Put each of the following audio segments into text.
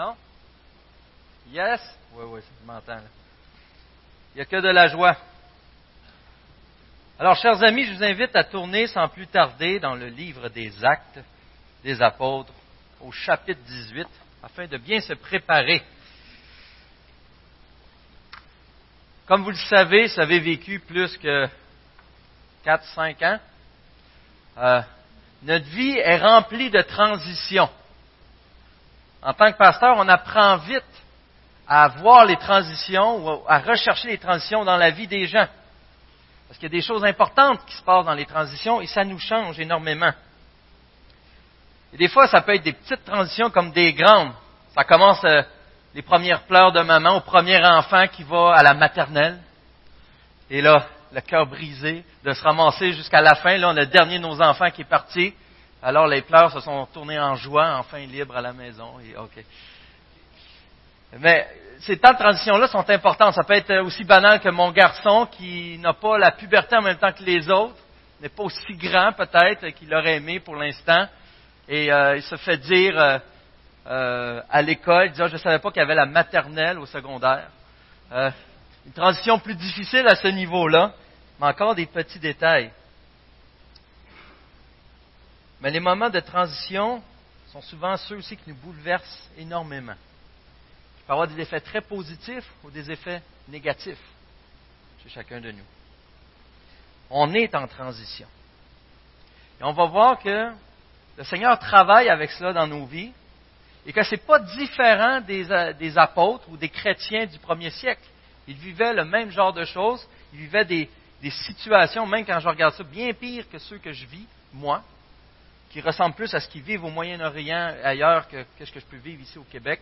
Non? Yes? Oui, oui, je m'entends. Il n'y a que de la joie. Alors, chers amis, je vous invite à tourner sans plus tarder dans le livre des Actes des Apôtres, au chapitre 18, afin de bien se préparer. Comme vous le savez, vous avez vécu plus que 4-5 ans. Euh, notre vie est remplie de transitions. En tant que pasteur, on apprend vite à voir les transitions ou à rechercher les transitions dans la vie des gens. Parce qu'il y a des choses importantes qui se passent dans les transitions et ça nous change énormément. Et des fois, ça peut être des petites transitions comme des grandes. Ça commence euh, les premières pleurs de maman au premier enfant qui va à la maternelle. Et là, le cœur brisé de se ramasser jusqu'à la fin. Là, on a le dernier de nos enfants qui est parti. Alors les pleurs se sont tournés en joie, enfin libre à la maison. Et. Mais ces temps de transition-là sont importants. Ça peut être aussi banal que mon garçon qui n'a pas la puberté en même temps que les autres, n'est pas aussi grand peut-être qu'il aurait aimé pour l'instant. Et euh, il se fait dire euh, euh, à l'école, il dit, ah, je ne savais pas qu'il y avait la maternelle au secondaire. une transition plus difficile à ce niveau-là, mais encore des petits détails. Mais les moments de transition sont souvent ceux aussi qui nous bouleversent énormément peut avoir des effets très positifs ou des effets négatifs chez chacun de nous. On est en transition. Et on va voir que le Seigneur travaille avec cela dans nos vies et que ce n'est pas différent des, euh, des, apôtres ou des chrétiens du premier siècle. Ils vivaient le même genre de choses, ils vivaient des, des situations, même quand je regarde ça, bien pires que ceux que je vis, moi, qui ressemblent plus à ce qu'ils vivent au Moyen-Orient ailleurs que, que ce que je peux vivre ici au Québec.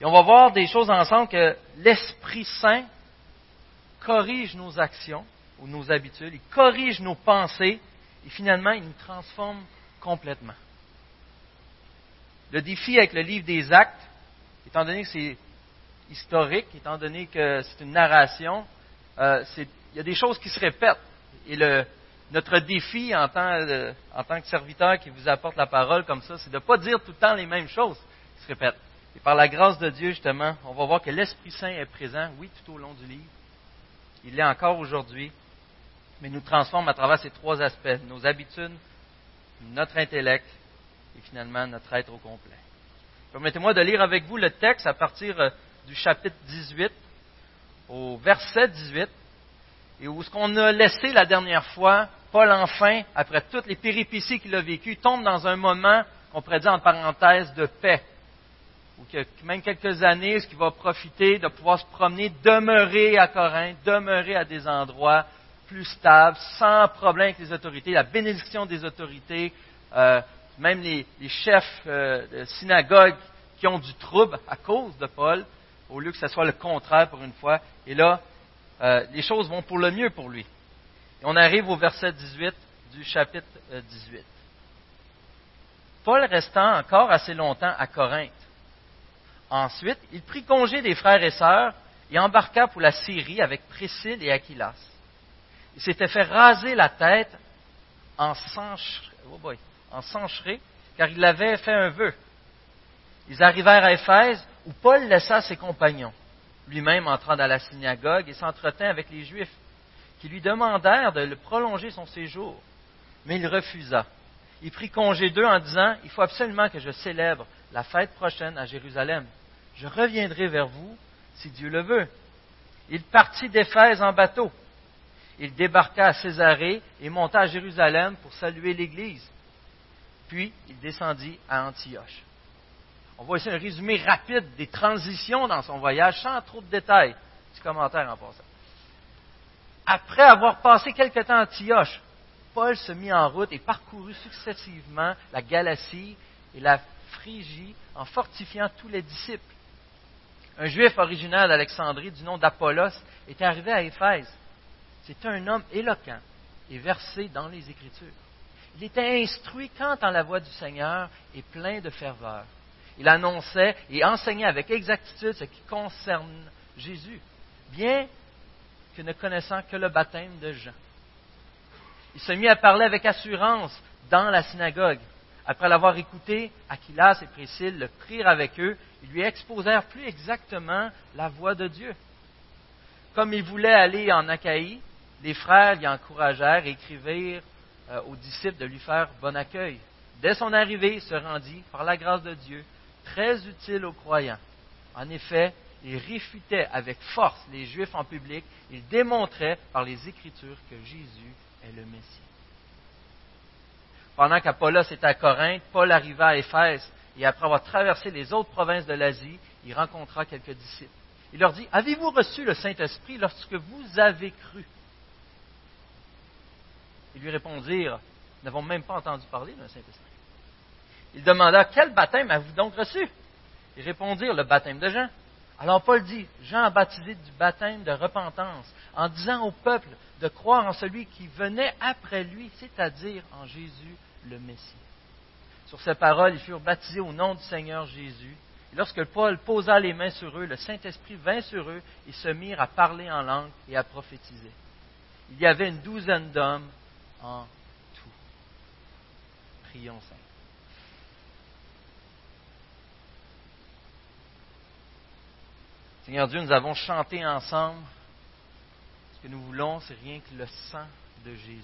Et on va voir des choses ensemble que l'Esprit Saint corrige nos actions ou nos habitudes, il corrige nos pensées et finalement il nous transforme complètement. Le défi avec le livre des actes, étant donné que c'est historique, étant donné que c'est une narration, euh, il y a des choses qui se répètent. Et le, notre défi en tant, euh, en tant que serviteur qui vous apporte la parole comme ça, c'est de ne pas dire tout le temps les mêmes choses qui se répètent. Et par la grâce de Dieu, justement, on va voir que l'Esprit Saint est présent, oui, tout au long du livre. Il l'est encore aujourd'hui, mais nous transforme à travers ces trois aspects, nos habitudes, notre intellect et finalement notre être au complet. Permettez-moi de lire avec vous le texte à partir euh, du chapitre 18 au verset 18, et où ce qu'on a laissé la dernière fois, Paul enfin, après toutes les péripéties qu'il a vécues, tombe dans un moment qu'on pourrait dire en parenthèse de paix ou que même quelques années, ce qui va profiter de pouvoir se promener, demeurer à Corinthe, demeurer à des endroits plus stables, sans problème avec les autorités, la bénédiction des autorités, euh, même les, chefs euh, de synagogue qui ont du trouble à cause de Paul, au lieu que ce soit le contraire pour une fois. Et là, euh, les choses vont pour le mieux pour lui. On arrive au verset 18 du chapitre 18. Paul restant encore assez longtemps à Corinthe Ensuite, il prit congé des frères et sœurs et embarqua pour la Syrie avec Priscille et Aquilas. Il s'était fait raser la tête en oh sancherie, car il avait fait un vœu. Ils arrivèrent à Éphèse, où Paul laissa ses compagnons, lui-même entrant dans la synagogue et s'entretint avec les Juifs, qui lui demandèrent de prolonger son séjour. Mais il refusa. Il prit congé d'eux en disant, Il faut absolument que je célèbre la fête prochaine à Jérusalem je reviendrai vers vous si Dieu le veut. Il partit d'Éphèse en bateau. Il débarqua à Césarée et monta à Jérusalem pour saluer l'Église. Puis il descendit à Antioche. On voit ici un résumé rapide des transitions dans son voyage, sans trop de détails. Petit commentaire en passant. Après avoir passé quelque temps à Antioche, Paul se mit en route et parcourut successivement la Galatie et la Phrygie en fortifiant tous les disciples. Un juif originaire d'Alexandrie du nom d'Apollos était arrivé à Éphèse. C'était un homme éloquent et versé dans les Écritures. Il était instruit quant à la voix du Seigneur et plein de ferveur. Il annonçait et enseignait avec exactitude ce qui concerne Jésus, bien que ne connaissant que le baptême de Jean. Il se mit à parler avec assurance dans la synagogue, après l'avoir écouté, Aquilas et Priscille le prirent avec eux et lui exposèrent plus exactement la voix de Dieu. Comme il voulait aller en Achaïe, les frères l'y encouragèrent et écrivirent euh, aux disciples de lui faire bon accueil. Dès son arrivée, il se rendit, par la grâce de Dieu, très utile aux croyants. En effet, il réfutait avec force les Juifs en public, il démontrait par les Écritures que Jésus est le Messie. Pendant qu'Apollos était à Corinthe, Paul arriva à Éphèse, et après avoir traversé les autres provinces de l'Asie, il rencontra quelques disciples. Il leur dit, Avez-vous reçu le Saint-Esprit lorsque vous avez cru? Ils lui répondirent, Nous n'avons même pas entendu parler d'un Saint-Esprit. Il demanda, Quel baptême avez-vous donc reçu? Ils répondirent, Le baptême de Jean. Alors Paul dit, Jean a baptisé du baptême de repentance, en disant au peuple de croire en celui qui venait après lui, c'est-à-dire en Jésus le Messie. Sur ces paroles, ils furent baptisés au nom du Seigneur Jésus. Et lorsque Paul posa les mains sur eux, le Saint-Esprit vint sur eux et se mirent à parler en langue et à prophétiser. Il y avait une douzaine d'hommes en tout. Prions Saint. Seigneur Dieu, nous avons chanté ensemble. Ce que nous voulons, c'est rien que le sang de Jésus.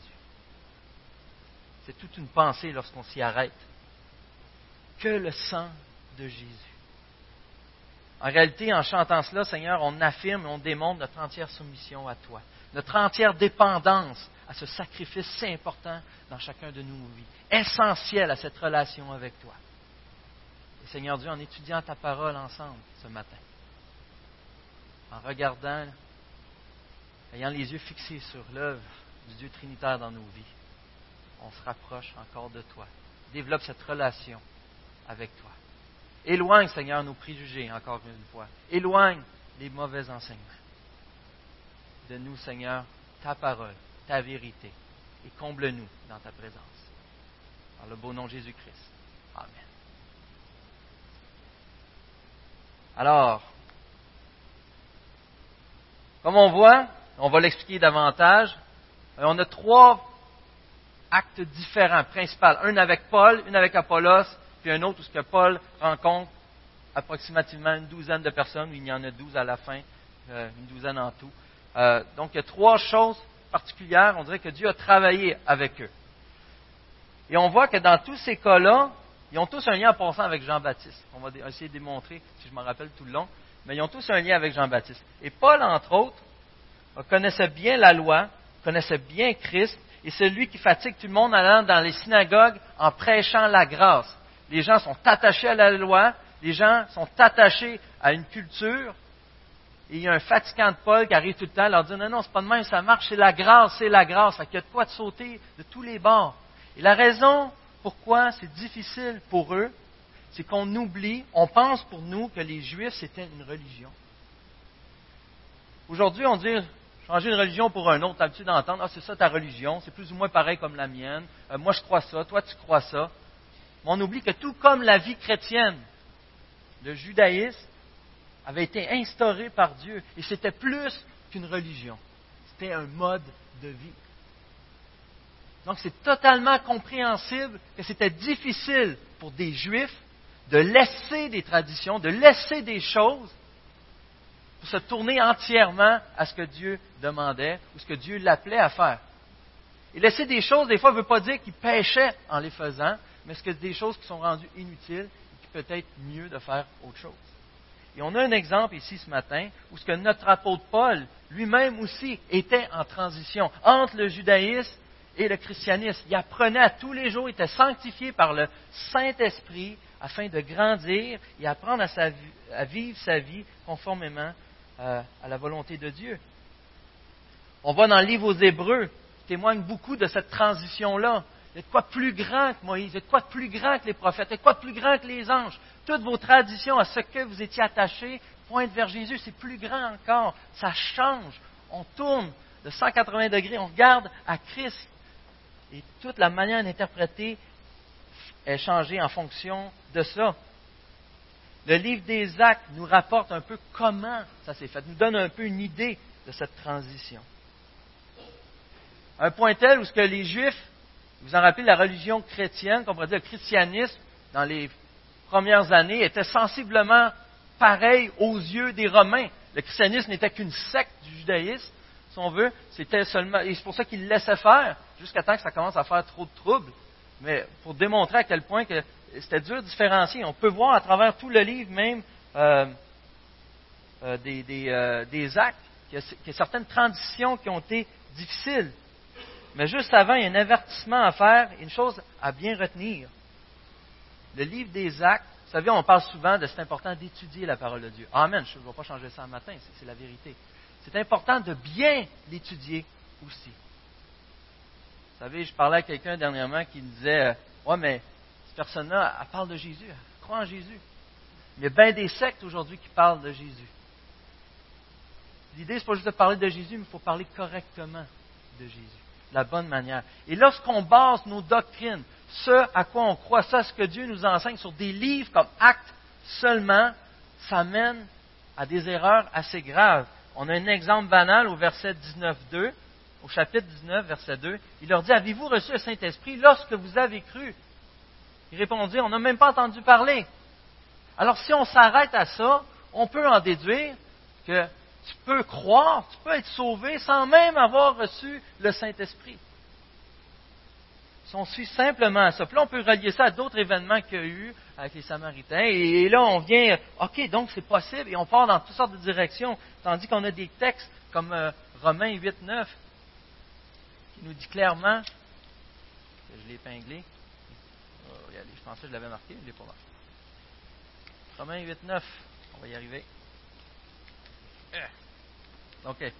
C'est toute une pensée lorsqu'on s'y arrête. Que le sang de Jésus. En réalité, en chantant cela, Seigneur, on affirme et on démontre notre entière soumission à toi, notre entière dépendance à ce sacrifice si important dans chacun de nos vies, essentiel à cette relation avec toi. Et Seigneur Dieu, en étudiant ta parole ensemble ce matin, en regardant, ayant les yeux fixés sur l'œuvre du Dieu Trinitaire dans nos vies, on se rapproche encore de toi. Développe cette relation avec toi. Éloigne, Seigneur, nos préjugés, encore une fois. Éloigne les mauvais enseignements. De nous, Seigneur, ta parole, ta vérité, et comble-nous dans ta présence. Par le beau nom de Jésus-Christ. Amen. Alors, comme on voit, on va l'expliquer davantage, euh, on a trois actes différents, principaux. Un avec Paul, un avec Apollos, puis un autre où ce Paul rencontre approximativement une douzaine de personnes, il y en a douze à la fin, euh, une douzaine en tout. Euh, donc il y a trois choses particulières, on dirait que Dieu a travaillé avec eux. Et on voit que dans tous ces cas-là, ils ont tous un lien en passant avec Jean-Baptiste. On va essayer de démontrer, si je me rappelle tout le long mais ils ont tous un lien avec Jean-Baptiste. Et Paul, entre autres, connaissait bien la loi, connaissait bien Christ, et c'est lui qui fatigue tout le monde en allant dans les synagogues en prêchant la grâce. Les gens sont attachés à la loi, les gens sont attachés à une culture, et il y a un fatigant de Paul qui arrive tout le temps leur dire Non, non, c'est pas de même, ça marche, c'est la grâce, c'est la grâce. Fait qu'il y a de quoi de sauter de tous les bords. Et la raison pourquoi c'est difficile pour eux, c'est qu'on oublie, on pense pour nous que les Juifs, c'était une religion. Aujourd'hui, on dit changer une religion pour un autre, t'as l'habitude d'entendre, ah, c'est ça ta religion, c'est plus ou moins pareil comme la mienne, euh, moi je crois ça, toi tu crois ça. Mais on oublie que tout comme la vie chrétienne, le judaïsme avait été instauré par Dieu, et c'était plus qu'une religion, c'était un mode de vie. Donc c'est totalement compréhensible que c'était difficile pour des Juifs de laisser des traditions, de laisser des choses pour se tourner entièrement à ce que Dieu demandait ou ce que Dieu l'appelait à faire. Et laisser des choses, des fois, ne veut pas dire qu'il péchait en les faisant, mais ce que des choses qui sont rendues inutiles et qui peut être mieux de faire autre chose. Et on a un exemple ici ce matin où ce que notre apôtre Paul lui-même aussi était en transition entre le judaïsme et le christianisme. Il apprenait à tous les jours, il était sanctifié par le Saint-Esprit afin de grandir et apprendre à, vivre sa vie conformément euh, à la volonté de Dieu. On voit dans le livre aux Hébreux, qui témoigne beaucoup de cette transition-là. Il y de quoi plus grand que Moïse, il y de quoi plus grand que les prophètes, il y de quoi plus grand que les anges. Toutes vos traditions à ce que vous étiez attachés pointent vers Jésus, c'est plus grand encore. Ça change. On tourne de 180 degrés, on regarde à Christ. Et toute la manière d'interpréter est changée en fonction de ça. Le livre des actes nous rapporte un peu comment ça s'est fait, nous donne un peu une idée de cette transition. Un point tel où ce que les Juifs Vous en rappelez, la religion chrétienne, qu'on pourrait dire le christianisme, dans les premières années, était sensiblement pareil aux yeux des Romains. Le christianisme n'était qu'une secte du judaïsme, si on veut. C'était seulement, et c'est pour ça qu'ils laissaient faire, jusqu'à temps que ça commence à faire trop de troubles. Mais pour démontrer à quel point que c'était dur de différencier. On peut voir à travers tout le livre, même euh, euh, euh, des, actes, qu'il y, a, certaines transitions qui ont été difficiles. Mais juste avant, il y a un avertissement à faire, une chose à bien retenir. Le livre des actes, vous savez, on parle souvent de c'est important d'étudier la parole de Dieu. Amen, je ne vais pas changer ça un matin, c'est la vérité. C'est important de bien l'étudier aussi. Vous savez, je parlais à quelqu'un dernièrement qui me disait Ouais, mais cette personne-là, elle parle de Jésus, elle croit en Jésus. Il y a bien des sectes aujourd'hui qui parlent de Jésus. L'idée, ce n'est pas juste de parler de Jésus, mais il faut parler correctement de Jésus, de la bonne manière. Et lorsqu'on base nos doctrines, ce à quoi on croit, ça, ce que Dieu nous enseigne sur des livres comme Actes seulement, ça mène à des erreurs assez graves. On a un exemple banal au verset 19.2, au chapitre 19, verset 2. Il leur dit, avez-vous reçu le Saint-Esprit lorsque vous avez cru? Ils répondirent, on n'a même pas entendu parler. Alors si on s'arrête à ça, on peut en déduire que tu peux croire, tu peux être sauvé sans même avoir reçu le Saint-Esprit. Si on suit simplement à ça, puis là, on peut relier ça à d'autres événements qu'il y a eu avec les Samaritains, et, là, on vient, OK, donc c'est possible, et on part dans toutes sortes de directions, tandis qu'on a des textes comme euh, Romains 8, 9, qui nous dit clairement, je l'ai épinglé, oh, je pensais que je l'avais marqué, je ne l'ai pas marqué. Romains 8, 9, on va y arriver. Eh. OK,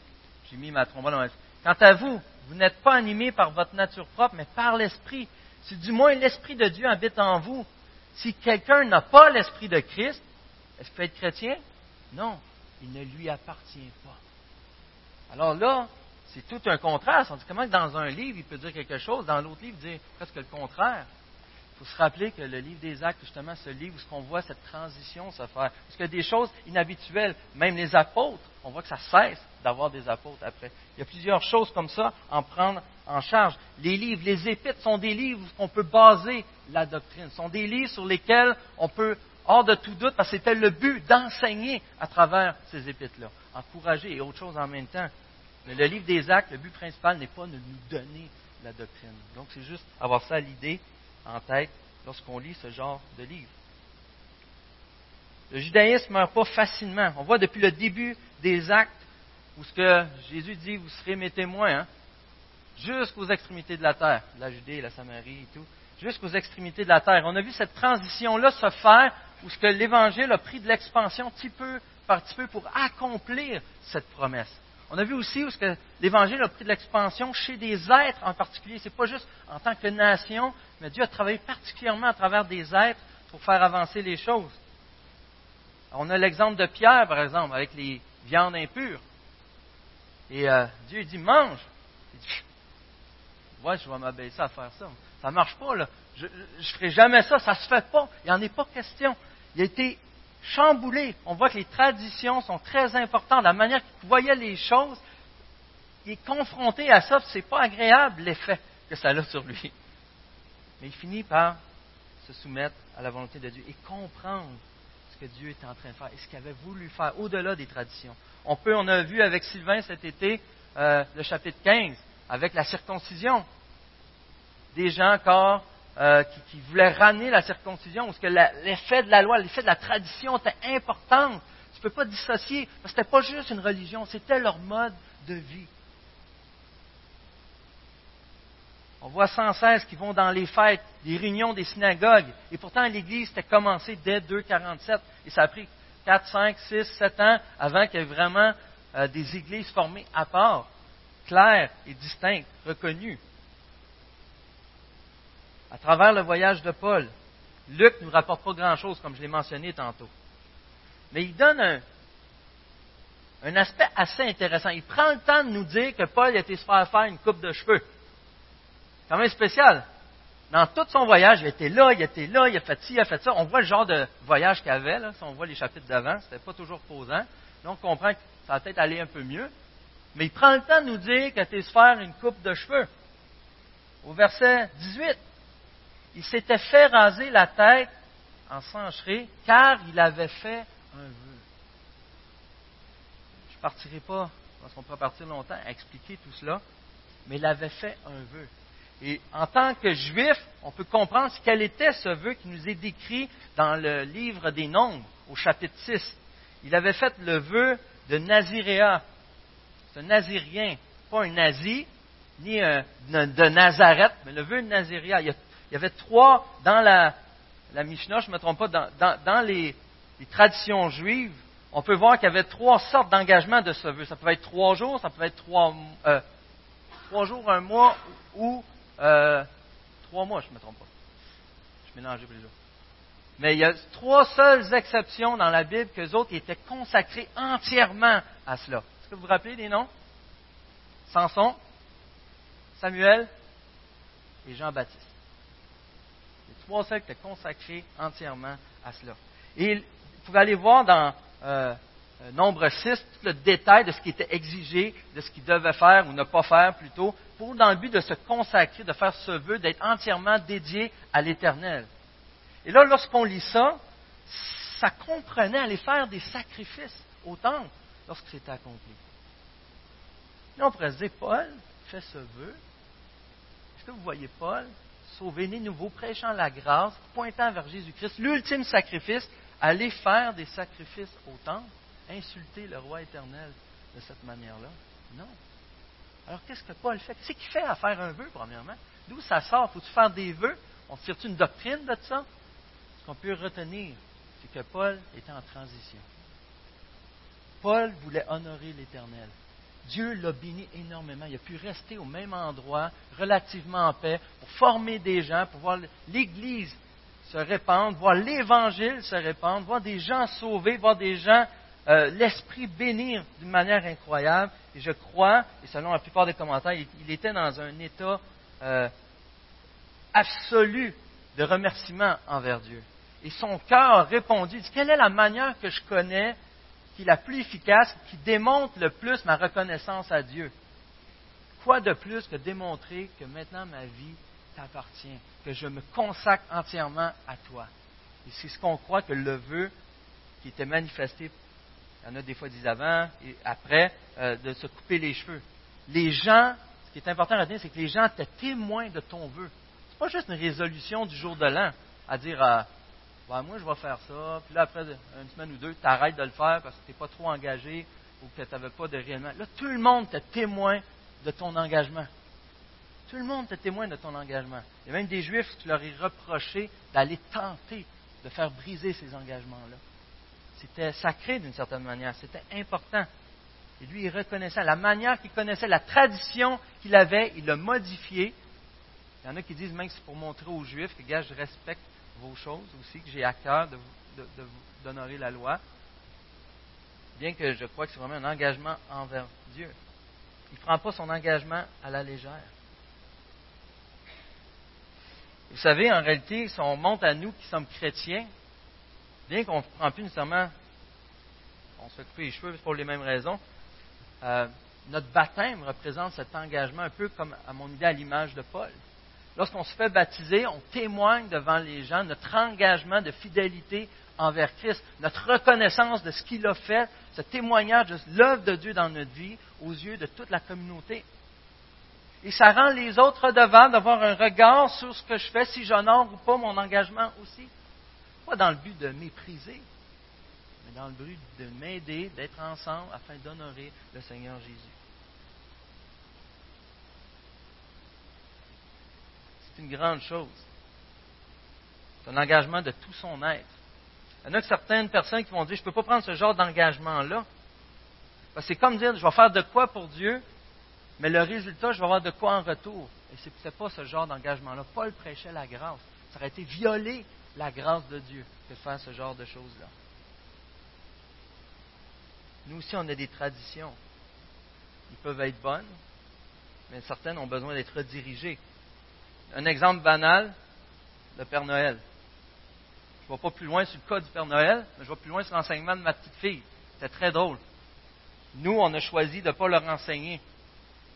j'ai mis ma trombone. Quant à vous, vous n'êtes pas animé par votre nature propre, mais par l'Esprit. Si du moins l'Esprit de Dieu habite en vous. Si quelqu'un n'a pas l'Esprit de Christ, est-ce qu'il peut être chrétien? Non, il ne lui appartient pas. Alors là, c'est tout un contraste. On dit comment dans un livre, il peut dire quelque chose, dans l'autre livre, il dit presque le contraire. Il faut se rappeler que le livre des actes, justement, ce livre où on voit cette transition se faire. Parce qu'il y a des choses inhabituelles. Même les apôtres, on voit que ça cesse d'avoir des apôtres après. Il y a plusieurs choses comme ça à en prendre en charge. Les livres, les épîtres sont des livres où on peut baser la doctrine. Ce sont des livres sur lesquels on peut, hors de tout doute, parce que c'était le but d'enseigner à travers ces épîtres-là. Encourager et autre chose en même temps. Mais le livre des actes, le but principal n'est pas de nous donner la doctrine. Donc c'est juste avoir ça l'idée, en tête, lorsqu'on lit ce genre de livre. Le judaïsme ne meurt pas facilement. On voit depuis le début des actes où ce que Jésus dit, vous serez mes témoins, hein, jusqu'aux extrémités de la terre, la Judée, la Samarie et tout, jusqu'aux extrémités de la terre. On a vu cette transition-là se faire où l'Évangile a pris de l'expansion petit peu par petit peu pour accomplir cette promesse. On a vu aussi où l'Évangile a pris de l'expansion chez des êtres en particulier. Ce n'est pas juste en tant que nation, mais Dieu a travaillé particulièrement à travers des êtres pour faire avancer les choses. On a l'exemple de Pierre, par exemple, avec les viandes impures. Et euh, Dieu dit, mange. Il dit, ouais, je vais m'abaisser à faire ça. Ça ne marche pas, là. Je ne ferai jamais ça, ça ne se fait pas. Il n'y en est pas question. Il a été chamboulé. On voit que les traditions sont très importantes. La manière qu'il voyait les choses, il est confronté à ça, ce n'est pas agréable l'effet que ça a sur lui. Mais il finit par se soumettre à la volonté de Dieu et comprendre ce que Dieu était en train de faire et ce qu'il avait voulu faire au-delà des traditions. On peut, on a vu avec Sylvain cet été euh, le chapitre 15 avec la circoncision. Des gens encore euh, qui, voulaient ramener la circoncision, parce que l'effet de la loi, l'effet de la tradition était important. Tu ne peux pas dissocier, parce que ce n'était pas juste une religion, c'était leur mode de vie. On voit sans cesse qu'ils vont dans les fêtes, les réunions des synagogues, et pourtant l'Église était commencée dès 247, et ça a pris 4, 5, 6, 7 ans avant qu'il y ait vraiment euh, des églises formées à part, claires et distinctes, reconnues. À travers le voyage de Paul, Luc ne nous rapporte pas grand-chose, comme je l'ai mentionné tantôt. Mais il donne un, aspect assez intéressant. Il prend le temps de nous dire que Paul a été se faire faire une coupe de cheveux. Quand même spécial dans tout son voyage, il était là, il était là, il a fait ci, il a fait ça. On voit le genre de voyage qu'il avait, là, si on voit les chapitres d'avant, c'était pas toujours posant. Donc on comprend que ça va peut-être aller un peu mieux. Mais il prend le temps de nous dire qu'il a été se faire une coupe de cheveux. au verset 18. Il s'était fait raser la tête en sancherie car il avait fait un vœu. Je ne partirai pas, parce qu'on pourrait partir longtemps, à expliquer tout cela, mais il avait fait un vœu. Et en tant que juif, on peut comprendre quel était ce vœu qui nous est décrit dans le livre des Nombres, au chapitre 6. Il avait fait le vœu de Naziréa. C'est un Nazirien, pas un nazi, ni de Nazareth, mais le vœu de Naziréa. Il y, avait trois, dans la, Mishnah, je ne me trompe pas, dans, les, traditions juives, on peut voir qu'il y avait trois sortes d'engagement de ce vœu. Ça pouvait être trois jours, ça pouvait être trois, euh, jours, un mois ou euh, trois mois, je ne me trompe pas. Je mélange les jours. Mais il y a trois seules exceptions dans la Bible que les autres étaient consacrés entièrement à cela. Est-ce que vous vous rappelez des noms? Samson, Samuel et Jean-Baptiste. Les trois qui étaient consacrés entièrement à cela. Et vous pouvez aller voir dans euh, euh, Nombre 6 tout le détail de ce qui était exigé, de ce qu'il devait faire ou ne pas faire plutôt, pour dans le but de se consacrer, de faire ce vœu, d'être entièrement dédié à l'Éternel. Et là, lorsqu'on lit ça, ça comprenait aller faire des sacrifices au temple lorsque c'était accompli. Là, on pourrait se dire, Paul fait ce vœu. Est-ce que vous voyez Paul sauver né nouveau, prêchant la grâce, pointant vers Jésus-Christ, l'ultime sacrifice, aller faire des sacrifices au temple, insulter le roi éternel de cette manière-là? Non. Alors, qu'est-ce que Paul fait? Qu'est-ce qu'il fait à faire un vœu, premièrement? D'où ça sort? Faut-tu faire des vœux? On tire une doctrine de ça? Ce qu'on peut retenir, c'est que Paul était en transition. Paul voulait honorer l'Éternel. Dieu l'a béni énormément. Il a pu rester au même endroit, relativement en paix, pour former des gens, pour voir l'Église se répandre, voir l'Évangile se répandre, voir des gens sauvés, voir des gens, euh, l'Esprit bénir d'une manière incroyable. Et je crois, et selon la plupart des commentaires, il, était dans un état euh, absolu de remerciement envers Dieu. Et son cœur a répondu, dit, quelle est la manière que je connais qui la plus efficace, qui démontre le plus ma reconnaissance à Dieu. Quoi de plus que démontrer que maintenant ma vie t'appartient, que je me consacre entièrement à toi? Et c'est ce qu'on croit que le vœu qui était manifesté, il y en a des fois dit avant et après, euh, de se couper les cheveux. Les gens, ce qui est important à retenir, c'est que les gens étaient témoins de ton vœu. Pas juste une résolution du jour de l'an à dire euh, moi je vais faire ça, puis là après une semaine ou deux, tu arrêtes de le faire parce que tu n'es pas trop engagé ou que tu n'avais pas de réellement. Là, tout le monde était témoin de ton engagement. Tout le monde était témoin de ton engagement. Il y a même des Juifs qui leur est reproché d'aller tenter de faire briser ces engagements-là. C'était sacré d'une certaine manière, c'était important. Et lui, il reconnaissait la manière qu'il connaissait, la tradition qu'il avait, il l'a modifiée il y en a qui disent même que c'est pour montrer aux Juifs que, gars, je respecte vos choses aussi, que j'ai à cœur d'honorer la loi. Bien que je crois que c'est vraiment un engagement envers Dieu. Il ne prend pas son engagement à la légère. Vous savez, en réalité, si on monte à nous qui sommes chrétiens, bien qu'on ne prend plus nécessairement, on se fait couper les cheveux pour les mêmes raisons, euh, notre baptême représente cet engagement un peu comme, à mon idée, à l'image de Paul. Lorsqu'on se fait baptiser, on témoigne devant les gens notre engagement de fidélité envers Christ, notre reconnaissance de ce qu'il a fait, ce témoignage de l'œuvre de Dieu dans notre vie aux yeux de toute la communauté. Et ça rend les autres redevables d'avoir un regard sur ce que je fais, si j'honore ou pas mon engagement aussi. Pas dans le but de mépriser, mais dans le but de m'aider, d'être ensemble afin d'honorer le Seigneur Jésus. Une grande chose. C'est un engagement de tout son être. Il y en a certaines personnes qui vont dire, je ne peux pas prendre ce genre d'engagement-là. C'est comme dire, je vais faire de quoi pour Dieu, mais le résultat, je vais avoir de quoi en retour. Et ce n'est pas ce genre d'engagement-là. Paul prêchait la grâce. Ça aurait été violer la grâce de Dieu que de faire ce genre de choses-là. Nous aussi, on a des traditions. Ils peuvent être bonnes, mais certaines ont besoin d'être redirigées. Un exemple banal, le Père Noël. Je ne vais pas plus loin sur le cas du Père Noël, mais je vais plus loin sur l'enseignement de ma petite fille. C'était très drôle. Nous, on a choisi de ne pas leur enseigner.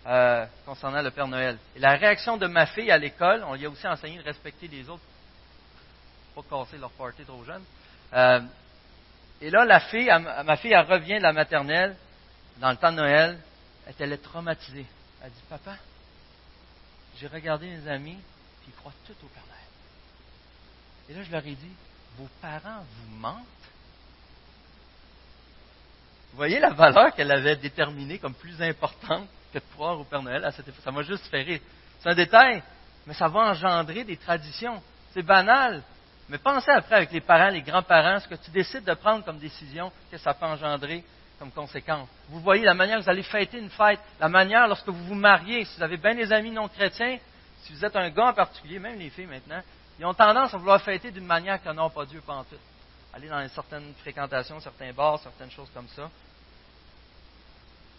euh, concernant le Père Noël. Et la réaction de ma fille à l'école, on lui a aussi enseigné de respecter les autres, pas casser leur party trop jeune. Euh, et là, la fille, ma fille, elle revient de la maternelle dans le temps de Noël, elle est traumatisée. Elle dit, papa, j'ai regardé mes amis, puis ils croient tout au Père Noël. Et là, je leur ai dit, vos parents vous mentent? Vous voyez la valeur qu'elle avait déterminée comme plus importante que de croire au Père Noël à cette Ça m'a juste fait rire. C'est un détail, mais ça va engendrer des traditions. C'est banal. Mais pensez après avec les parents, les grands-parents, ce que tu décides de prendre comme décision, que ça peut engendrer conséquence. Vous voyez la manière que vous allez fêter une fête, la manière lorsque vous vous mariez, si vous avez bien des amis non chrétiens, si vous êtes un gars en particulier, même les filles maintenant, ils ont tendance à vouloir fêter d'une manière que n'ont pas Dieu pas tout. Aller dans certaines fréquentations, certains bars, certaines choses comme ça.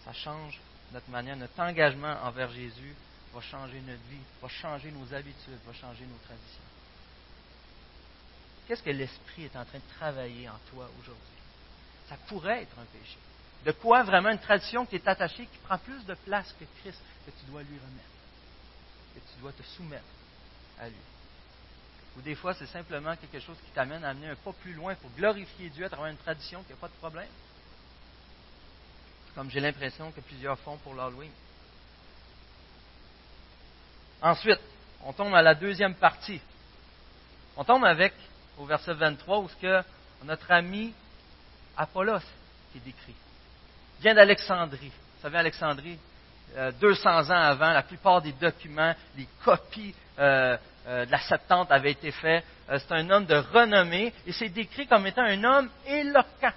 Ça change notre manière, notre engagement envers Jésus va changer notre vie, va changer nos habitudes, va changer nos traditions. Qu'est-ce que l'Esprit est en train de travailler en toi aujourd'hui? Ça pourrait être un péché. De quoi vraiment une tradition qui est attachée, qui prend plus de place que Christ, que tu dois lui remettre, que tu dois te soumettre à lui. Ou des fois, c'est simplement quelque chose qui t'amène à amener un pas plus loin pour glorifier Dieu à travers une tradition qui n'a pas de problème. Comme j'ai l'impression que plusieurs font pour l'Halloween. Ensuite, on tombe à la deuxième partie. On tombe avec, au verset 23, où ce que notre ami Apollos est décrit. Vient d'Alexandrie. Vous savez, Alexandrie, 200 euh, ans avant, la plupart des documents, les copies euh, euh, de la Septante avaient été faits. c'est un homme de renommée et c'est décrit comme étant un homme éloquent.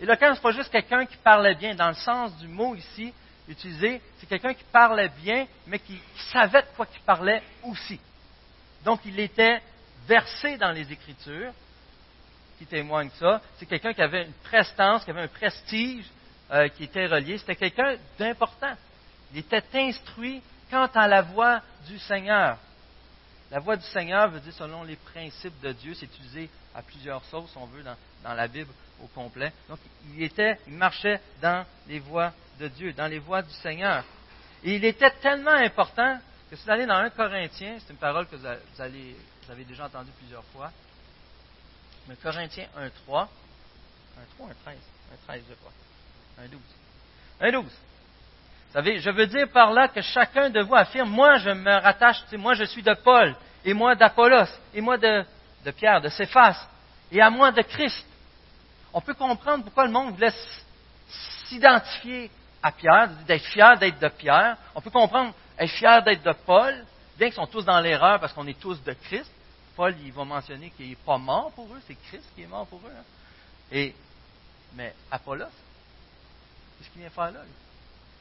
Éloquent, ce n'est pas juste quelqu'un qui parlait bien, dans le sens du mot ici utilisé, c'est quelqu'un qui parlait bien, mais qui savait de quoi il parlait aussi. Donc, il était versé dans les Écritures, qui témoigne ça. C'est quelqu'un qui avait une prestance, qui avait un prestige euh, qui était relié. C'était quelqu'un d'important. Il était instruit quant à la voix du Seigneur. La voix du Seigneur veut dire selon les principes de Dieu. C'est utilisé à plusieurs sauces, on veut, dans, la Bible au complet. Donc, il, était, il marchait dans les voies de Dieu, dans les voies du Seigneur. Et il était tellement important que si vous allez dans 1 Corinthien, c'est une parole que vous, vous avez déjà entendue plusieurs fois, mais Corinthiens 1, 3. 1, 3, 1, 13. 1, 13, je crois. 1, 12. 1, 12. Vous savez, je veux dire par là que chacun de vous affirme, moi je me rattache, moi je suis de Paul, et moi d'Apollos, et moi de, de Pierre, de Céphas, et à moi de Christ. On peut comprendre pourquoi le monde voulait s'identifier à Pierre, d'être fier d'être de Pierre. On peut comprendre être fier d'être de Paul, bien qu'ils sont tous dans l'erreur parce qu'on est tous de Christ. Paul il va mentionner qu'il n'est pas mort pour eux, c'est Christ qui est mort pour eux. Hein. Et, mais Apollos, qu'est-ce qu'il vient faire là?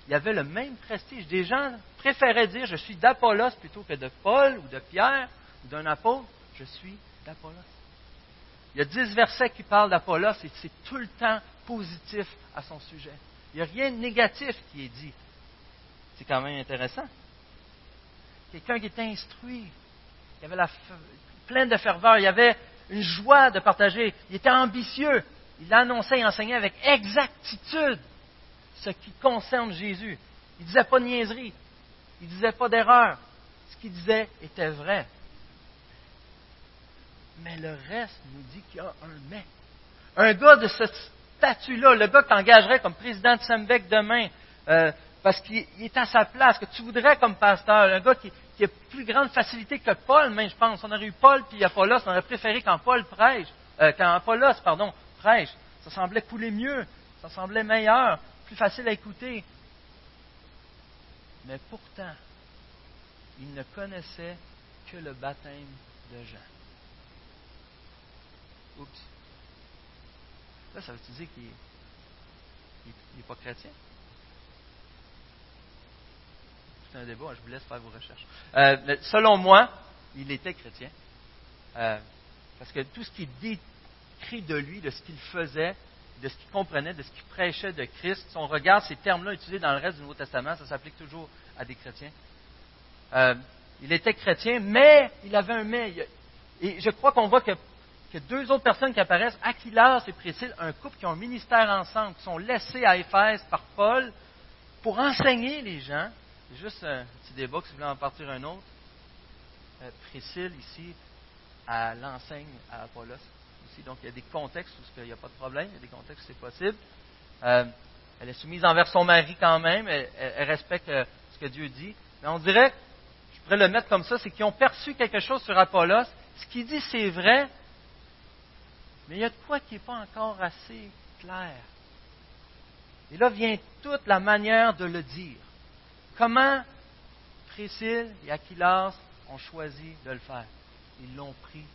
Il avait le même prestige. Des gens préféraient dire je suis d'Apollos plutôt que de Paul ou de Pierre ou d'un apôtre. Je suis d'Apollos. Il y a dix versets qui parlent d'Apollos et c'est tout le temps positif à son sujet. Il n'y a rien de négatif qui est dit. C'est quand même intéressant. Quelqu'un qui est instruit, il avait la, plein de ferveur, il y avait une joie de partager, il était ambitieux, il annonçait et enseignait avec exactitude ce qui concerne Jésus. Il ne disait pas de niaiserie, il ne disait pas d'erreur. Ce qu'il disait était vrai. Mais le reste nous dit qu'il y a un mais. Un gars de ce statut-là, le gars que tu engagerais comme président de Sembec demain, euh, parce qu'il est à sa place, que tu voudrais comme pasteur, un gars qui, a plus grande facilité que Paul, mais je pense. On aurait eu Paul puis Apollos, on aurait préféré quand Paul prêche, euh, quand Apollos, pardon, prêche. Ça semblait couler mieux, ça semblait meilleur, plus facile à écouter. Mais pourtant, il ne connaissait que le baptême de Jean. Oups. Là, ça veut dire qu'il n'est pas chrétien? C'est un débat, je vous laisse faire vos recherches. Euh, selon moi, il était chrétien. Euh, parce que tout ce qui est décrit de lui, de ce qu'il faisait, de ce qu'il comprenait, de ce qu'il prêchait de Christ, si on regarde ces termes-là utilisés dans le reste du Nouveau Testament, ça s'applique toujours à des chrétiens. Euh, il était chrétien, mais il avait un mais. Et je crois qu'on voit que, que, deux autres personnes qui apparaissent, Aquilas et Priscille, un couple qui ont un ministère ensemble, qui sont laissés à Éphèse par Paul, pour enseigner les gens, juste un petit débat, si vous voulez en partir un autre, euh, Priscille, ici, elle l'enseigne à Apollos. Donc, il y a des contextes où il n'y a pas de problème, il y a des contextes où c'est possible. Euh, elle est soumise envers son mari quand même, elle, respecte euh, ce que Dieu dit. Mais on dirait, je pourrais le mettre comme ça, c'est qu'ils ont perçu quelque chose sur Apollos. Ce qu'il dit, c'est vrai, mais il y a de quoi qui n'est pas encore assez clair. Et là vient toute la manière de le dire. Comment Priscille et Aquilas ont choisi de le faire? Ils l'ont pris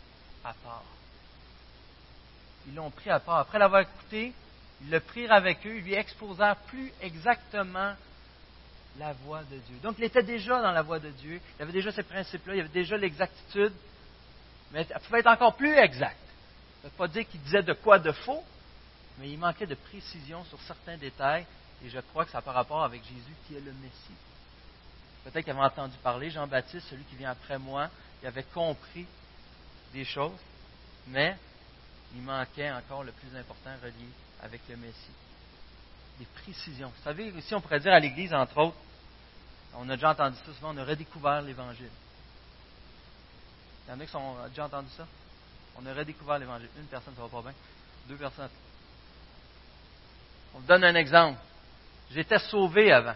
à part. Ils l'ont pris à part. Après l'avoir écouté, ils le prirent avec eux, ils lui exposèrent plus exactement la voix de Dieu. Donc il était déjà dans la voix de Dieu, il avait déjà ces principes-là, il avait déjà l'exactitude, mais elle pouvait être encore plus exact. Ça ne veut pas dire qu'il disait de quoi de faux, mais il manquait de précision sur certains détails, et je crois que ça a par rapport avec Jésus qui est le Messie. Peut-être qu'il avait entendu parler, Jean-Baptiste, celui qui vient après moi, il avait compris des choses, mais il manquait encore le plus important relié avec le Messie. Des précisions. Vous savez, ici on pourrait dire à l'Église, entre autres, on a déjà entendu ça souvent, on a redécouvert l'Évangile. Il y en a qui ont déjà entendu ça? On a redécouvert l'Évangile. Une personne, ça va pas bien. Deux personnes. On donne un exemple. J'étais sauvé avant.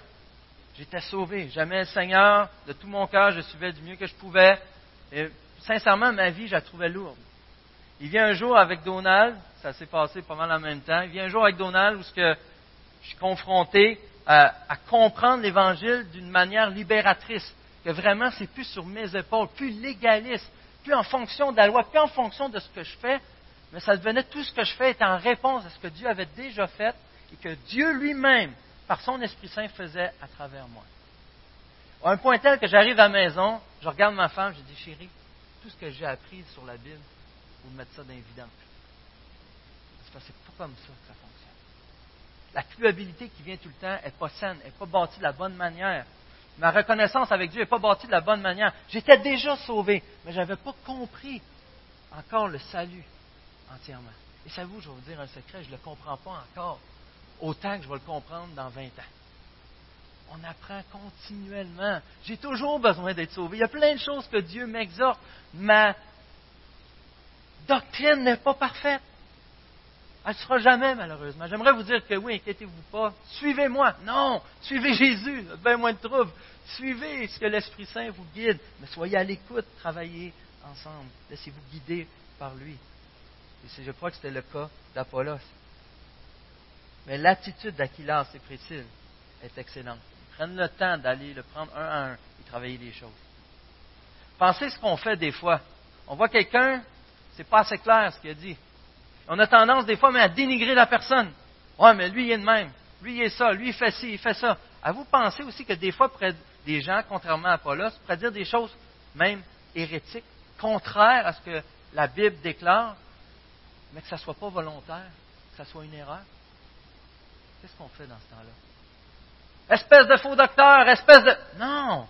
J'étais sauvé. J'aimais le Seigneur de tout mon cœur. Je suivais du mieux que je pouvais. Et sincèrement, ma vie, je la trouvais lourde. Il vient un jour avec Donald, ça s'est passé pas mal même temps. Il vient un jour avec Donald où je suis confronté à, à comprendre l'Évangile d'une manière libératrice. Que vraiment, c'est plus sur mes épaules, plus légaliste, plus en fonction de la loi, plus en fonction de ce que je fais, mais ça devenait tout ce que je fais est en réponse à ce que Dieu avait déjà fait et que Dieu lui-même par son Esprit Saint faisait à travers moi. À un point tel que j'arrive à la maison, je regarde ma femme, je dis chérie, tout ce que j'ai appris sur la Bible, vous mettre ça dans parce que c'est pas comme ça que ça fonctionne. La culpabilité qui vient tout le temps n'est pas saine, n'est pas bâtie de la bonne manière. Ma reconnaissance avec Dieu n'est pas bâtie de la bonne manière. J'étais déjà sauvé, mais je n'avais pas compris encore le salut entièrement. Et ça vous, je vais vous dire un secret, je ne le comprends pas encore autant que je vais le comprendre dans 20 ans. On apprend continuellement. J'ai toujours besoin d'être sauvé. Il y a plein de choses que Dieu m'exhorte. Ma doctrine n'est pas parfaite. Elle ne sera jamais, malheureusement. J'aimerais vous dire que oui, inquiétez-vous pas. Suivez-moi. Non, suivez Jésus. Bien moins de troubles. Suivez ce que l'Esprit Saint vous guide. Mais soyez à l'écoute. Travaillez ensemble. Laissez-vous guider par lui. Et je crois que c'était le cas d'Apollos. Mais l'attitude d'Aquilas et Priscille est excellente. Ils prennent le temps d'aller le prendre un à un et travailler les choses. Pensez ce qu'on fait des fois. On voit quelqu'un, c'est pas assez clair ce qu'il a dit. On a tendance des fois même à dénigrer la personne. Ouais, mais lui il est de même. Lui il est ça. Lui il fait ci, il fait ça. À vous penser aussi que des fois, des gens, contrairement à Apollos, pourraient dire des choses même hérétiques, contraires à ce que la Bible déclare, mais que ça ne soit pas volontaire, que ça soit une erreur. Qu'est-ce qu'on fait dans ce temps-là? Espèce de faux docteur, espèce de... Non!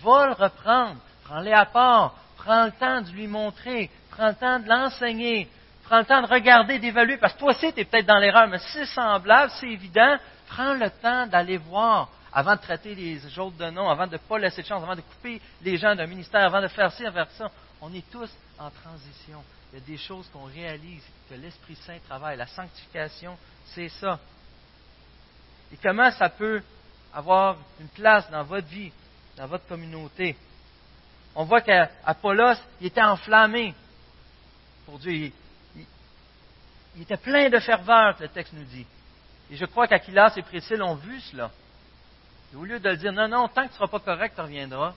Va le reprendre. Prends-les à part. Prends le temps de lui montrer. Prends le temps de l'enseigner. Prends le temps de regarder, d'évaluer. Parce que toi aussi, tu es peut-être dans l'erreur, mais si c'est semblable, c'est évident. Prends le temps d'aller voir avant de traiter les autres de nom, avant de ne pas laisser de chance, avant de couper les gens d'un ministère, avant de faire ci, avant de faire ça. On est tous en transition. Il y a des choses qu'on réalise, que l'Esprit Saint travaille. La sanctification, c'est ça. Et comment ça peut avoir une place dans votre vie, dans votre communauté? On voit qu'Apollos, il était enflammé pour Dieu. Il, était plein de ferveur, le texte nous dit. Et je crois qu'Aquilas et Priscille ont vu cela. Et au lieu de le dire, non, non, tant que tu ne seras pas correct, tu reviendras,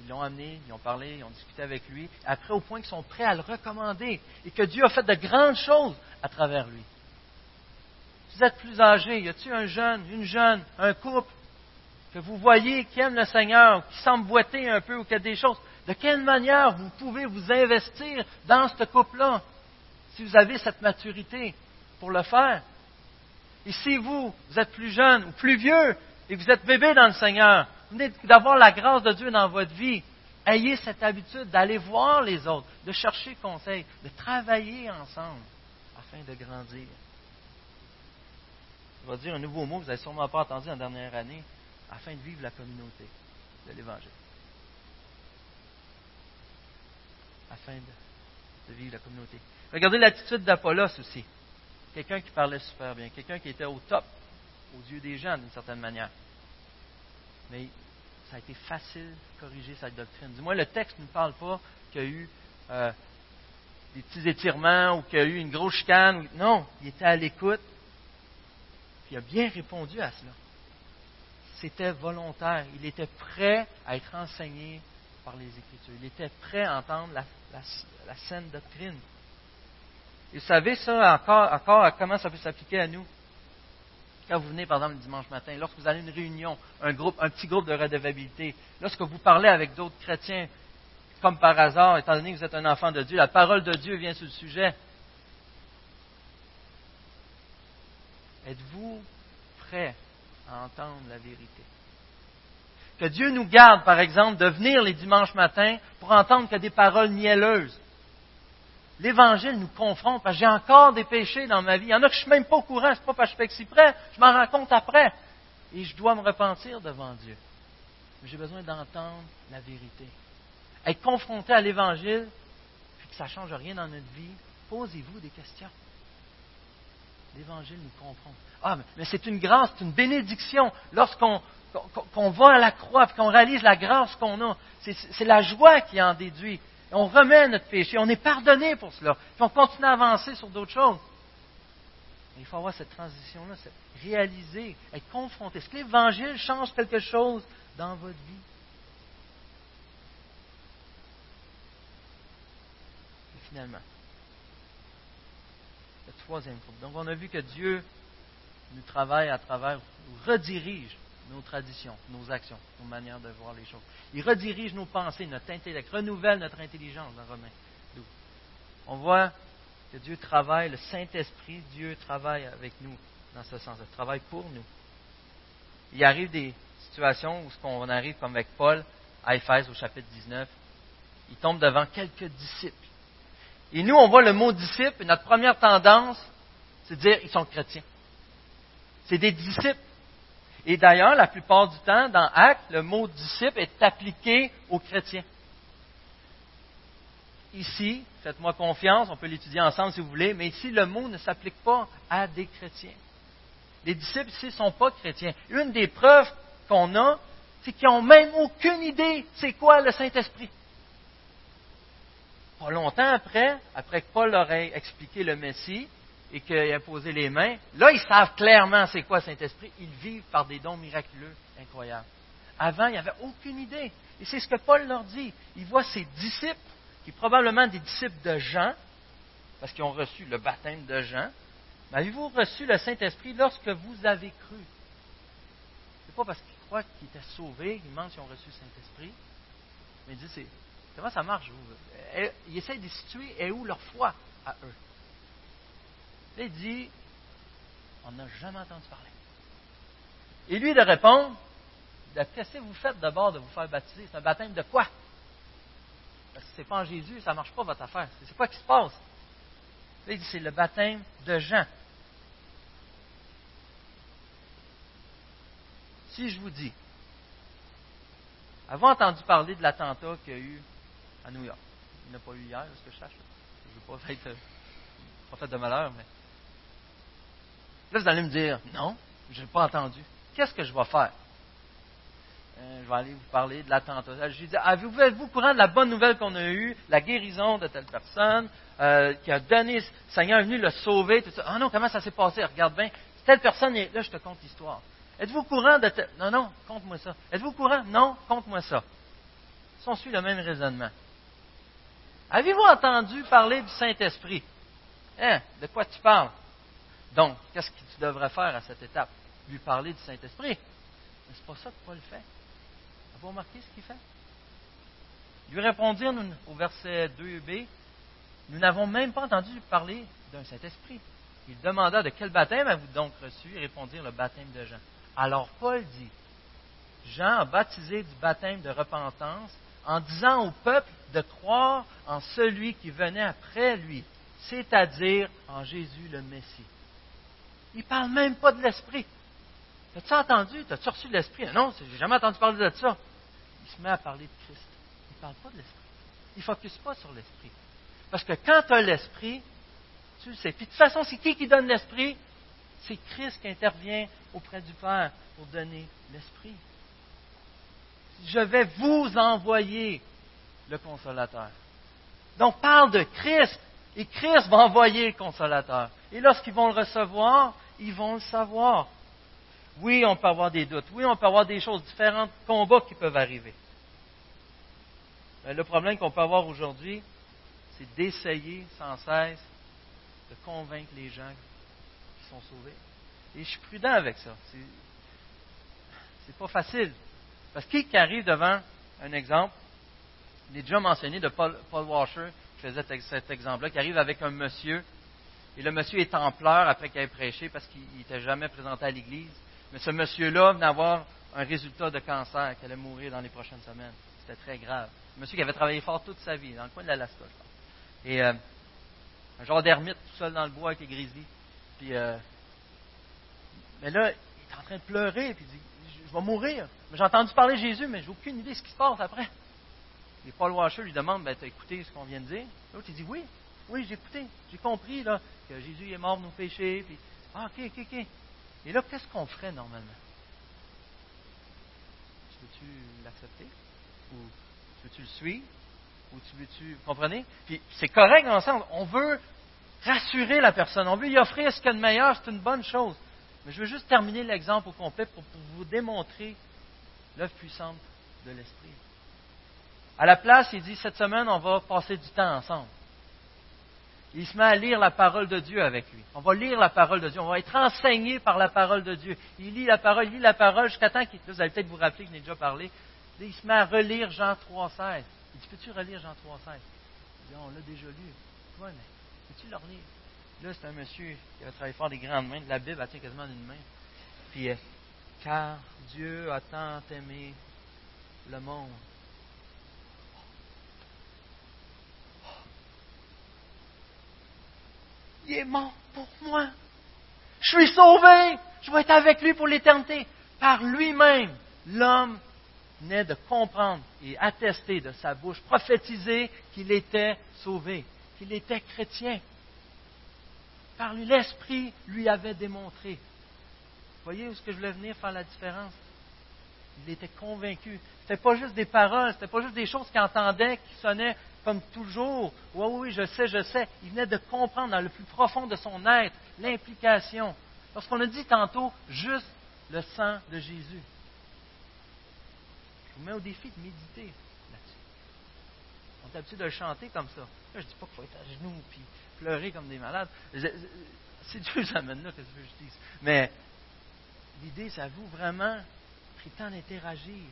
ils l'ont amené, ils ont parlé, ils ont discuté avec lui, après au point qu'ils sont prêts à le recommander et que Dieu a fait de grandes choses à travers lui vous êtes plus âgé, y a-t-il un jeune, une jeune, un couple que vous voyez qui aime le Seigneur, qui semble boiter un peu ou qui a des choses, de quelle manière vous pouvez vous investir dans ce couple-là, si vous avez cette maturité pour le faire? Et si vous, vous êtes plus jeune ou plus vieux et vous êtes bébé dans le Seigneur, vous venez d'avoir la grâce de Dieu dans votre vie, ayez cette habitude d'aller voir les autres, de chercher conseil, de travailler ensemble afin de grandir. Ça va dire un nouveau mot que vous n'avez sûrement pas entendu en dernière année, afin de vivre la communauté de l'Évangile. Afin de, vivre la communauté. Regardez l'attitude d'Apollos aussi. Quelqu'un qui parlait super bien, quelqu'un qui était au top aux yeux des gens d'une certaine manière. Mais ça a été facile de corriger cette doctrine. Du moins, le texte ne parle pas qu'il y a eu euh, des petits étirements ou qu'il y a eu une grosse chicane. Non, il était à l'écoute. Il a bien répondu à cela. C'était volontaire. Il était prêt à être enseigné par les Écritures. Il était prêt à entendre la, la saine doctrine. Et vous savez ça encore, encore comment ça peut s'appliquer à nous? Quand vous venez, par exemple, le dimanche matin, lorsque vous allez à une réunion, un, groupe, un petit groupe de redevabilité, lorsque vous parlez avec d'autres chrétiens, comme par hasard, étant donné que vous êtes un enfant de Dieu, la parole de Dieu vient sur le sujet. Êtes-vous prêt à entendre la vérité? Que Dieu nous garde, par exemple, de venir les dimanches matins pour entendre que des paroles mielleuses. L'Évangile nous confronte parce que j'ai encore des péchés dans ma vie. Il y en a que je ne suis même pas au courant, ce n'est pas parce que je suis près, je m'en rends compte après. Et je dois me repentir devant Dieu. Mais j'ai besoin d'entendre la vérité. Être confronté à l'Évangile, puis que ça ne change rien dans notre vie, posez-vous des questions. L'Évangile nous confronte. Ah, mais c'est une grâce, c'est une bénédiction lorsqu'on va à la croix qu'on réalise la grâce qu'on a. C'est la joie qui en déduit on remet notre péché, on est pardonné pour cela, puis on continue à avancer sur d'autres choses. Mais il faut avoir cette transition-là, réaliser, être confronté. Est-ce que l'Évangile change quelque chose dans votre vie? Et finalement, le Donc, on a vu que Dieu nous travaille à travers, nous redirige nos traditions, nos actions, nos manières de voir les choses. Il redirige nos pensées, notre intellect, renouvelle notre intelligence dans Romains On voit que Dieu travaille, le Saint-Esprit, Dieu travaille avec nous dans ce sens, il travaille pour nous. Il arrive des situations où on arrive comme avec Paul à Éphèse au chapitre 19, il tombe devant quelques disciples. Et nous, on voit le mot disciple, et notre première tendance, c'est de dire ils sont chrétiens. C'est des disciples. Et d'ailleurs, la plupart du temps, dans Actes, le mot disciple est appliqué aux chrétiens. Ici, faites-moi confiance, on peut l'étudier ensemble si vous voulez, mais ici, le mot ne s'applique pas à des chrétiens. Les disciples ici ne sont pas chrétiens. Une des preuves qu'on a, c'est qu'ils n'ont même aucune idée c'est quoi le Saint-Esprit. Longtemps après, après que Paul leur ait expliqué le Messie, et qu'il a posé les mains, là, ils savent clairement c'est quoi Saint-Esprit. Ils vivent par des dons miraculeux incroyables. Avant, il n'y avait aucune idée. Et c'est ce que Paul leur dit. Il voit ses disciples, qui sont probablement des disciples de Jean, parce qu'ils ont reçu le baptême de Jean. Mais avez-vous reçu le Saint-Esprit lorsque vous avez cru? Ce n'est pas parce qu'ils croient qu'ils étaient sauvés, ils demandent s'ils ont reçu le Saint-Esprit. Mais il dit, comment ça marche? Ils essayent de situer et où leur foi à eux il dit, on n'a jamais entendu parler. Et lui de répondre, qu'est-ce que vous faites d'abord de vous faire baptiser? C'est un baptême de quoi? Parce que ce n'est pas en Jésus, ça ne marche pas votre affaire. C'est quoi qui se passe? il dit, c'est le baptême de Jean. Si je vous dis, avez-vous entendu parler de l'attentat qu'il y a eu à New York? Il n'y a pas eu hier, est-ce que je sache? Je ne veux pas être, pas fait de malheur, mais Là, vous allez me dire, non, je n'ai pas entendu. Qu'est-ce que je vais faire? Euh, je vais aller vous parler de l'attentat. Je lui dis, avez-vous êtes-vous courant de la bonne nouvelle qu'on a eue, la guérison de telle personne, euh, qui a donné, le Seigneur est venu le sauver, tout ça. Ah non, comment ça s'est passé? Regarde bien. Telle personne est là, je te conte l'histoire. Êtes-vous courant de tel... Non, non, conte-moi ça. Êtes-vous courant? Non, conte-moi ça. Si on suit le même raisonnement. Avez-vous entendu parler du Saint-Esprit? Hein? De quoi tu parles? Donc, qu'est-ce que tu devrais faire à cette étape? Lui parler du Saint-Esprit. Mais ce n'est pas ça que Paul fait. Avez-vous remarqué ce qu'il fait? Lui répondit au verset 2b Nous n'avons même pas entendu parler d'un Saint-Esprit. Il demanda de quel baptême avez-vous donc reçu? Et répondirent le baptême de Jean. Alors Paul dit Jean a baptisé du baptême de repentance en disant au peuple de croire en celui qui venait après lui, c'est-à-dire en Jésus le Messie. Il ne parle même pas de l'Esprit. As-tu entendu? As-tu reçu l'Esprit? Non, j'ai jamais entendu parler de ça. Il se met à parler de Christ. Il ne parle pas de l'Esprit. Il ne focus pas sur l'Esprit. Parce que quand tu as l'Esprit, tu le sais. Puis de toute façon, c'est qui qui donne l'Esprit? C'est Christ qui intervient auprès du Père pour donner l'Esprit. Je vais vous envoyer le consolateur. Donc parle de Christ, et Christ va envoyer le consolateur. Et lorsqu'ils vont le recevoir, ils vont le savoir. Oui, on peut avoir des doutes. Oui, on peut avoir des choses différentes, combats qui peuvent arriver. Le problème qu'on peut avoir aujourd'hui, c'est d'essayer sans cesse de convaincre les gens qui sont sauvés. Et je suis prudent avec ça. C'est pas facile. Parce que qui arrive devant un exemple, il est déjà mentionné de Paul, Washer, qui faisait cet exemple-là, qui arrive avec un monsieur, et le monsieur est en pleurs après qu'il ait prêché parce qu'il n'était jamais présenté à l'Église. Mais ce monsieur-là venait avoir un résultat de cancer, qui allait mourir dans les prochaines semaines. C'était très grave. Un monsieur qui avait travaillé fort toute sa vie, dans le coin de l'Alaska, je pense. Et euh, un genre d'ermite tout seul dans le bois avec les grizzlies. Puis, euh, mais là, il est en train de pleurer, puis il dit vais mourir. J'ai entendu parler de Jésus, mais j'ai aucune idée de ce qui se passe après. Et Paul Washer lui demande ben, Tu as écouté ce qu'on vient de dire? L'autre, il dit Oui, oui, j'ai écouté. J'ai compris là, que Jésus est mort pour nos péchés. Puis, ah, ok, ok, ok. Et là, qu'est-ce qu'on ferait normalement? Tu veux-tu l'accepter? Ou veux-tu le suivre? Ou tu veux-tu. Vous comprenez? Puis c'est correct ensemble. On veut rassurer la personne. On veut lui offrir ce qu'il y a de meilleur. C'est une bonne chose. Mais je veux juste terminer l'exemple au complet pour, vous démontrer l'œuvre puissante de l'Esprit. À la place, il dit cette semaine, on va passer du temps ensemble. Il se met à lire la parole de Dieu avec lui. On va lire la parole de Dieu. On va être enseigné par la parole de Dieu. Il lit la parole, il lit la parole jusqu'à temps qu'il. Vous allez peut-être vous rappeler qu'il a déjà parlé. Il se met à relire Jean 3,16. Il dit Peux-tu relire Jean 3,16 Il dit On l'a déjà lu. Oui, mais peux-tu le relire? Là, c'est un monsieur qui a travaillé fort des grandes mains. La Bible, elle tient quasiment d'une main. Puis, euh, car Dieu a tant aimé le monde. Il est mort pour moi. Je suis sauvé. Je vais être avec lui pour l'éternité. Par lui-même, l'homme venait de comprendre et attester de sa bouche, prophétiser qu'il était sauvé, qu'il était chrétien par l'Esprit lui avait démontré. Voyez où est-ce que je voulais venir faire la différence? Il était convaincu. Ce n'était pas juste des paroles, ce n'était pas juste des choses qu'il entendait, qui sonnaient comme toujours. Oui, oui, je sais, je sais. Il venait de comprendre dans le plus profond de son être l'implication. Lorsqu'on a dit tantôt juste le sang de Jésus. Je vous mets au défi de méditer là-dessus. On est habitué de le chanter comme ça. Là, je dis pas qu'il faut être à genoux puis pleurer comme des malades. Si Dieu nous amène là, qu'est-ce que je dis? Mais l'idée, c'est à vous vraiment pris le temps d'interagir,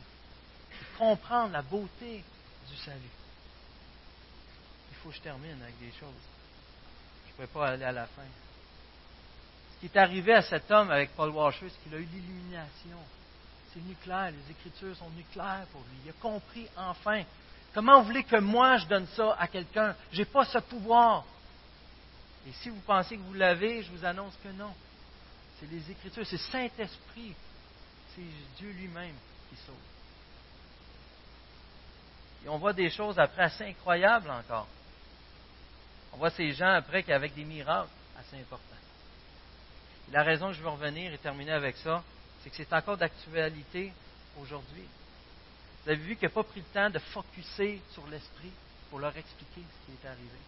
comprendre la beauté du salut. Il faut que je termine avec des choses. Je ne pourrais pas aller à la fin. Ce qui est arrivé à cet homme avec Paul Washer, c'est qu'il a eu l'illumination. C'est nucléaire, les Écritures sont nucléaires pour lui. Il a compris enfin. Comment vous voulez que moi je donne ça à quelqu'un? Je n'ai pas ce pouvoir. Et si vous pensez que vous l'avez, je vous annonce que non. C'est les Écritures, c'est Saint-Esprit, c'est Dieu lui-même qui sauve. Et on voit des choses après assez incroyables encore. On voit ces gens après qui avec des miracles assez importants. la raison que je veux revenir et terminer avec ça, c'est que c'est encore d'actualité aujourd'hui. Vous avez vu qu'il n'a pas pris le temps de focuser sur l'esprit pour leur expliquer ce qui est arrivé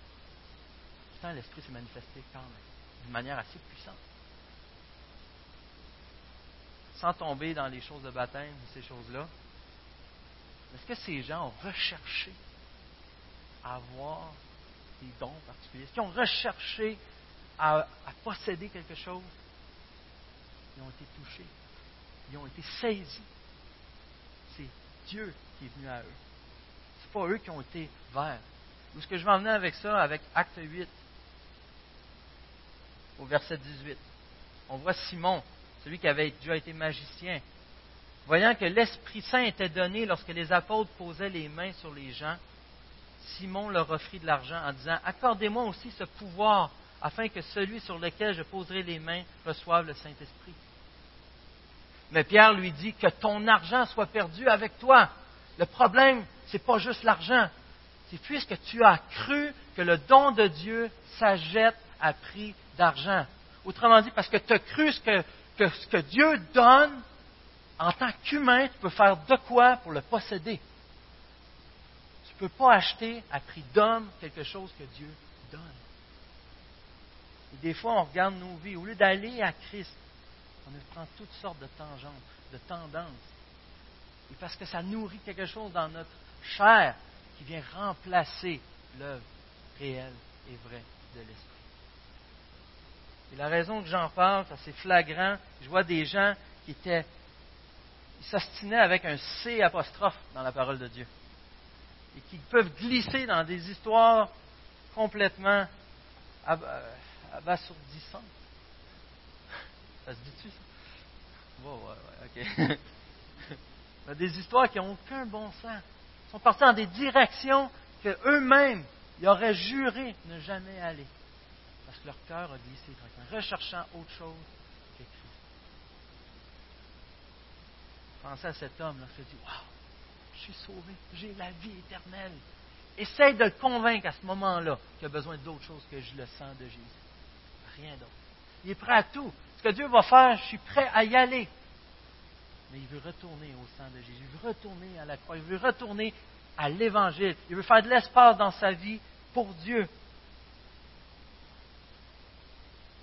l'Esprit s'est manifesté quand même, d'une manière assez puissante. Sans tomber dans les choses de baptême ou ces choses-là, est-ce que ces gens ont recherché à avoir des dons particuliers? Est-ce qu'ils ont recherché à, à, posséder quelque chose? Ils ont été touchés. Ils ont été saisis. Dieu qui est venu à eux. Ce n'est pas eux qui ont été vers. Où est-ce que je vais emmener avec ça, avec Acte 8? au verset 18. On voit Simon, celui qui avait déjà été magicien. Voyant que l'Esprit Saint était donné lorsque les apôtres posaient les mains sur les gens, Simon leur offrit de l'argent en disant Accordez-moi aussi ce pouvoir afin que celui sur lequel je poserai les mains reçoive le Saint-Esprit. Mais Pierre lui dit que ton argent soit perdu avec toi. Le problème, ce n'est pas juste l'argent. C'est puisque tu as cru que le don de Dieu s'achète à prix d'argent. Autrement dit, parce que tu as cru que, que ce que Dieu donne, en tant qu'humain, tu peux faire de quoi pour le posséder. Tu ne peux pas acheter à prix d'homme quelque chose que Dieu donne. Et des fois, on regarde nos vies. Au lieu d'aller à Christ, on prend toutes sortes de tangentes, de tendances. Et parce que ça nourrit quelque chose dans notre chair qui vient remplacer l'œuvre réelle et vraie de l'Esprit. Et la raison que j'en parle, c'est flagrant. Je vois des gens qui étaient, ils s'ostinaient avec un C apostrophe dans la parole de Dieu. Et qui peuvent glisser dans des histoires complètement abasourdissantes. Ça se dit-tu, ça? ouais, ouais, ok. des histoires qui n'ont aucun bon sens. Ils sont partis dans des directions qu'eux-mêmes, ils auraient juré ne jamais aller. Parce que leur cœur a glissé tranquillement, recherchant autre chose que Christ. Pensez à cet homme-là, se dit Waouh, je suis sauvé, j'ai la vie éternelle. Essaye de le convaincre à ce moment-là qu'il a besoin d'autre chose que le sens de Jésus. Rien d'autre. Il est prêt à tout que Dieu va faire, je suis prêt à y aller. Mais il veut retourner au sang de Jésus, il veut retourner à la croix, il veut retourner à l'Évangile, il veut faire de l'espace dans sa vie pour Dieu.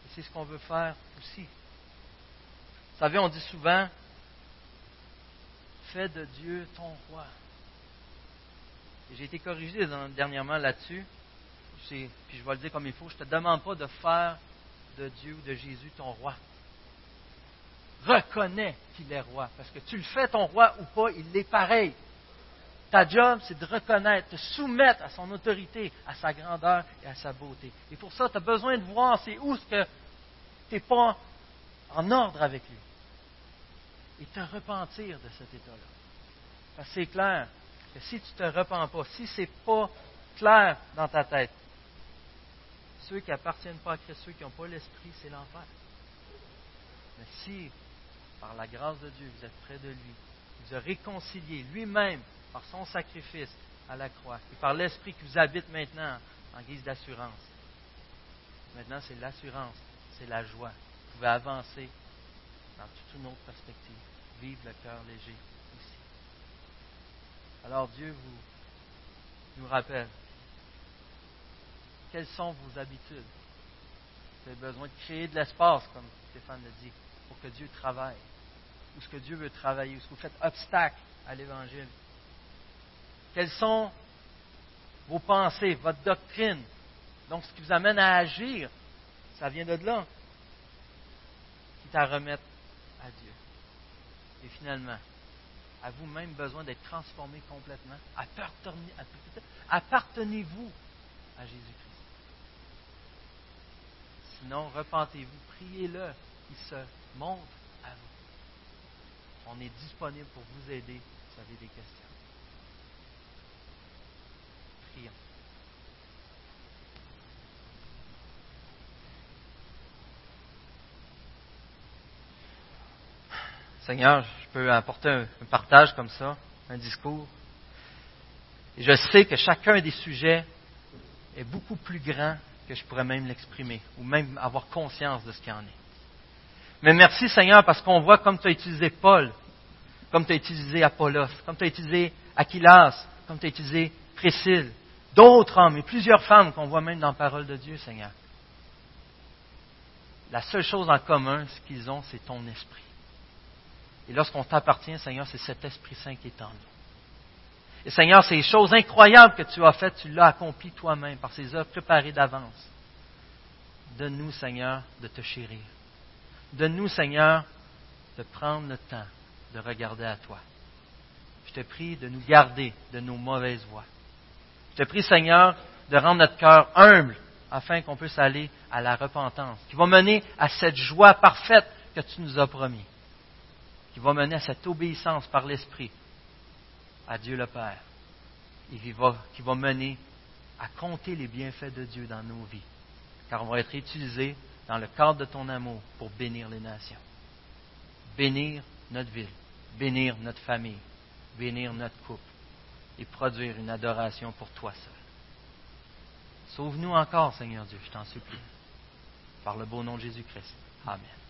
Et c'est ce qu'on veut faire aussi. Vous savez, on dit souvent, fais de Dieu ton roi. j'ai été corrigé dernièrement là-dessus, puis je vais le dire comme il faut, je ne te demande pas de faire de Dieu ou de Jésus ton roi reconnais qu'il est roi. Parce que tu le fais ton roi ou pas, il est pareil. Ta job, c'est de reconnaître, de soumettre à son autorité, à sa grandeur et à sa beauté. Et pour ça, tu as besoin de voir c'est où ce que tu n'es pas en ordre avec lui. Et te repentir de cet état-là. Parce que c'est clair que si tu ne te repens pas, si ce n'est pas clair dans ta tête, ceux qui appartiennent pas à Christ, ceux qui n'ont pas l'esprit, c'est l'enfer. Mais si par la grâce de Dieu, vous êtes près de lui. Il vous a réconcilié lui-même par son sacrifice à la croix et par l'Esprit qui vous habite maintenant en guise d'assurance. Maintenant, c'est l'assurance, c'est la joie. Vous pouvez avancer dans toute une autre perspective, vivre le cœur léger ici. Alors Dieu vous, nous rappelle quelles sont vos habitudes? Vous avez besoin de créer de l'espace, comme Stéphane l'a dit, pour que Dieu travaille où ce que Dieu veut travailler, où ce que vous faites obstacle à l'Évangile. Quelles sont vos pensées, votre doctrine? Donc, ce qui vous amène à agir, ça vient de là, qui est à remettre à Dieu. Et finalement, à vous-même besoin d'être transformé complètement? Appartenez-vous à Jésus-Christ. Sinon, repentez-vous, priez-le, il se montre on est disponible pour vous aider si vous avez des questions. Prions. Seigneur, je peux apporter un, partage comme ça, un discours. Et je sais que chacun des sujets est beaucoup plus grand que je pourrais même l'exprimer, ou même avoir conscience de ce qu'il en est. Mais merci Seigneur parce qu'on voit comme tu as utilisé Paul, comme tu as utilisé Apollos, comme tu as utilisé Aquilas, comme tu as utilisé Priscille, d'autres hommes et plusieurs femmes qu'on voit même dans la parole de Dieu, Seigneur. La seule chose en commun, ce qu'ils ont, c'est ton esprit. Et lorsqu'on t'appartient, Seigneur, c'est cet Esprit Saint qui est en nous. Et Seigneur, ces choses incroyables que tu as faites, tu l'as accompli toi-même par ces œuvres préparées d'avance. Donne-nous, Seigneur, de te chérir. Donne-nous, Seigneur, de prendre le temps de regarder à toi. Je te prie de nous garder de nos mauvaises voies. Je te prie, Seigneur, de rendre notre cœur humble afin qu'on puisse aller à la repentance, qui va mener à cette joie parfaite que tu nous as promis, qui va mener à cette obéissance par l'Esprit à Dieu le Père, et qui va, qui va mener à compter les bienfaits de Dieu dans nos vies car on va être utilisé dans le cadre de ton amour pour bénir les nations. Bénir notre ville, bénir notre famille, bénir notre couple et produire une adoration pour toi seul. Sauve-nous encore, Seigneur Dieu, je t'en supplie. Par le beau nom de Jésus-Christ. Amen.